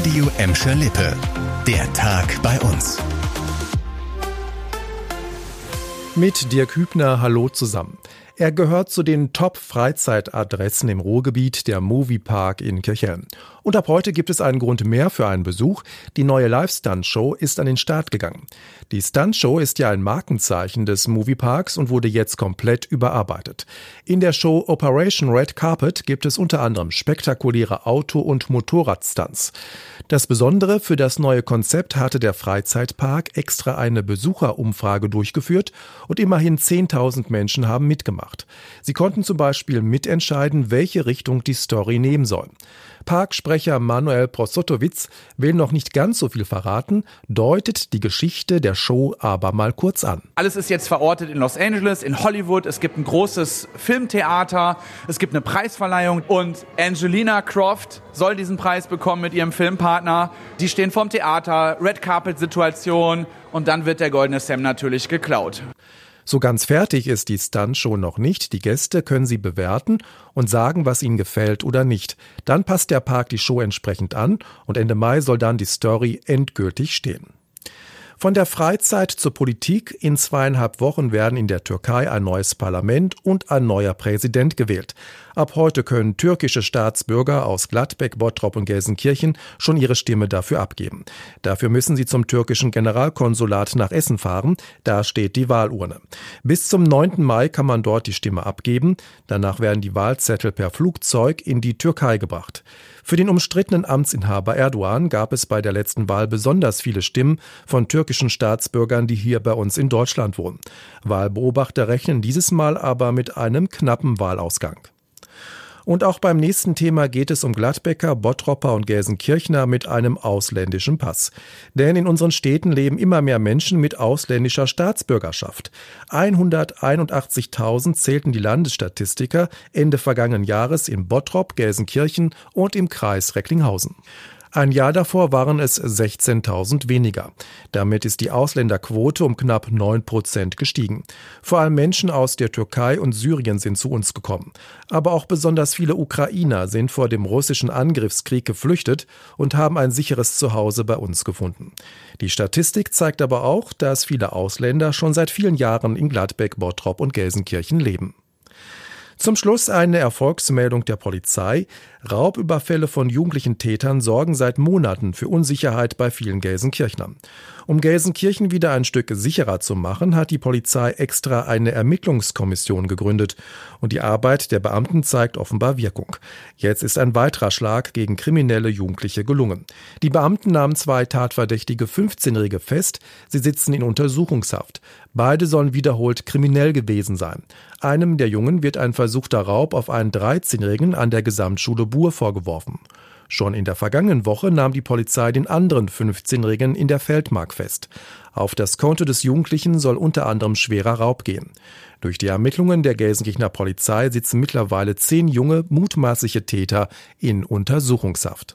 Radio Emscher Lippe. Der Tag bei uns. Mit Dirk Hübner, hallo zusammen. Er gehört zu den Top-Freizeitadressen im Ruhrgebiet, der Moviepark in Kirchhelm. Und ab heute gibt es einen Grund mehr für einen Besuch. Die neue Live-Stunt-Show ist an den Start gegangen. Die Stunt-Show ist ja ein Markenzeichen des Movieparks und wurde jetzt komplett überarbeitet. In der Show Operation Red Carpet gibt es unter anderem spektakuläre Auto- und Motorradstunts. Das Besondere für das neue Konzept hatte der Freizeitpark extra eine Besucherumfrage durchgeführt und immerhin 10.000 Menschen haben mitgemacht gemacht. Sie konnten zum Beispiel mitentscheiden, welche Richtung die Story nehmen soll. Parksprecher Manuel Prosotowitz will noch nicht ganz so viel verraten, deutet die Geschichte der Show aber mal kurz an. Alles ist jetzt verortet in Los Angeles, in Hollywood. Es gibt ein großes Filmtheater, es gibt eine Preisverleihung und Angelina Croft soll diesen Preis bekommen mit ihrem Filmpartner. Die stehen vorm Theater, Red Carpet Situation und dann wird der goldene Sam natürlich geklaut. So ganz fertig ist die Stunt schon noch nicht. Die Gäste können sie bewerten und sagen, was ihnen gefällt oder nicht. Dann passt der Park die Show entsprechend an und Ende Mai soll dann die Story endgültig stehen. Von der Freizeit zur Politik. In zweieinhalb Wochen werden in der Türkei ein neues Parlament und ein neuer Präsident gewählt. Ab heute können türkische Staatsbürger aus Gladbeck, Bottrop und Gelsenkirchen schon ihre Stimme dafür abgeben. Dafür müssen sie zum türkischen Generalkonsulat nach Essen fahren. Da steht die Wahlurne. Bis zum 9. Mai kann man dort die Stimme abgeben. Danach werden die Wahlzettel per Flugzeug in die Türkei gebracht. Für den umstrittenen Amtsinhaber Erdogan gab es bei der letzten Wahl besonders viele Stimmen von türkischen Staatsbürgern, die hier bei uns in Deutschland wohnen. Wahlbeobachter rechnen dieses Mal aber mit einem knappen Wahlausgang. Und auch beim nächsten Thema geht es um Gladbecker, Bottropper und Gelsenkirchner mit einem ausländischen Pass. Denn in unseren Städten leben immer mehr Menschen mit ausländischer Staatsbürgerschaft. 181.000 zählten die Landesstatistiker Ende vergangenen Jahres in Bottrop, Gelsenkirchen und im Kreis Recklinghausen. Ein Jahr davor waren es 16.000 weniger. Damit ist die Ausländerquote um knapp 9 Prozent gestiegen. Vor allem Menschen aus der Türkei und Syrien sind zu uns gekommen. Aber auch besonders viele Ukrainer sind vor dem russischen Angriffskrieg geflüchtet und haben ein sicheres Zuhause bei uns gefunden. Die Statistik zeigt aber auch, dass viele Ausländer schon seit vielen Jahren in Gladbeck, Bottrop und Gelsenkirchen leben. Zum Schluss eine Erfolgsmeldung der Polizei. Raubüberfälle von jugendlichen Tätern sorgen seit Monaten für Unsicherheit bei vielen Gelsenkirchnern. Um Gelsenkirchen wieder ein Stück sicherer zu machen, hat die Polizei extra eine Ermittlungskommission gegründet. Und die Arbeit der Beamten zeigt offenbar Wirkung. Jetzt ist ein weiterer Schlag gegen kriminelle Jugendliche gelungen. Die Beamten nahmen zwei tatverdächtige 15-Jährige fest. Sie sitzen in Untersuchungshaft. Beide sollen wiederholt kriminell gewesen sein. Einem der Jungen wird ein versuchter Raub auf einen 13-Jährigen an der Gesamtschule Bur vorgeworfen. Schon in der vergangenen Woche nahm die Polizei den anderen 15-Jährigen in der Feldmark fest. Auf das Konto des Jugendlichen soll unter anderem schwerer Raub gehen. Durch die Ermittlungen der Gelsenkirchener Polizei sitzen mittlerweile zehn junge, mutmaßliche Täter in Untersuchungshaft.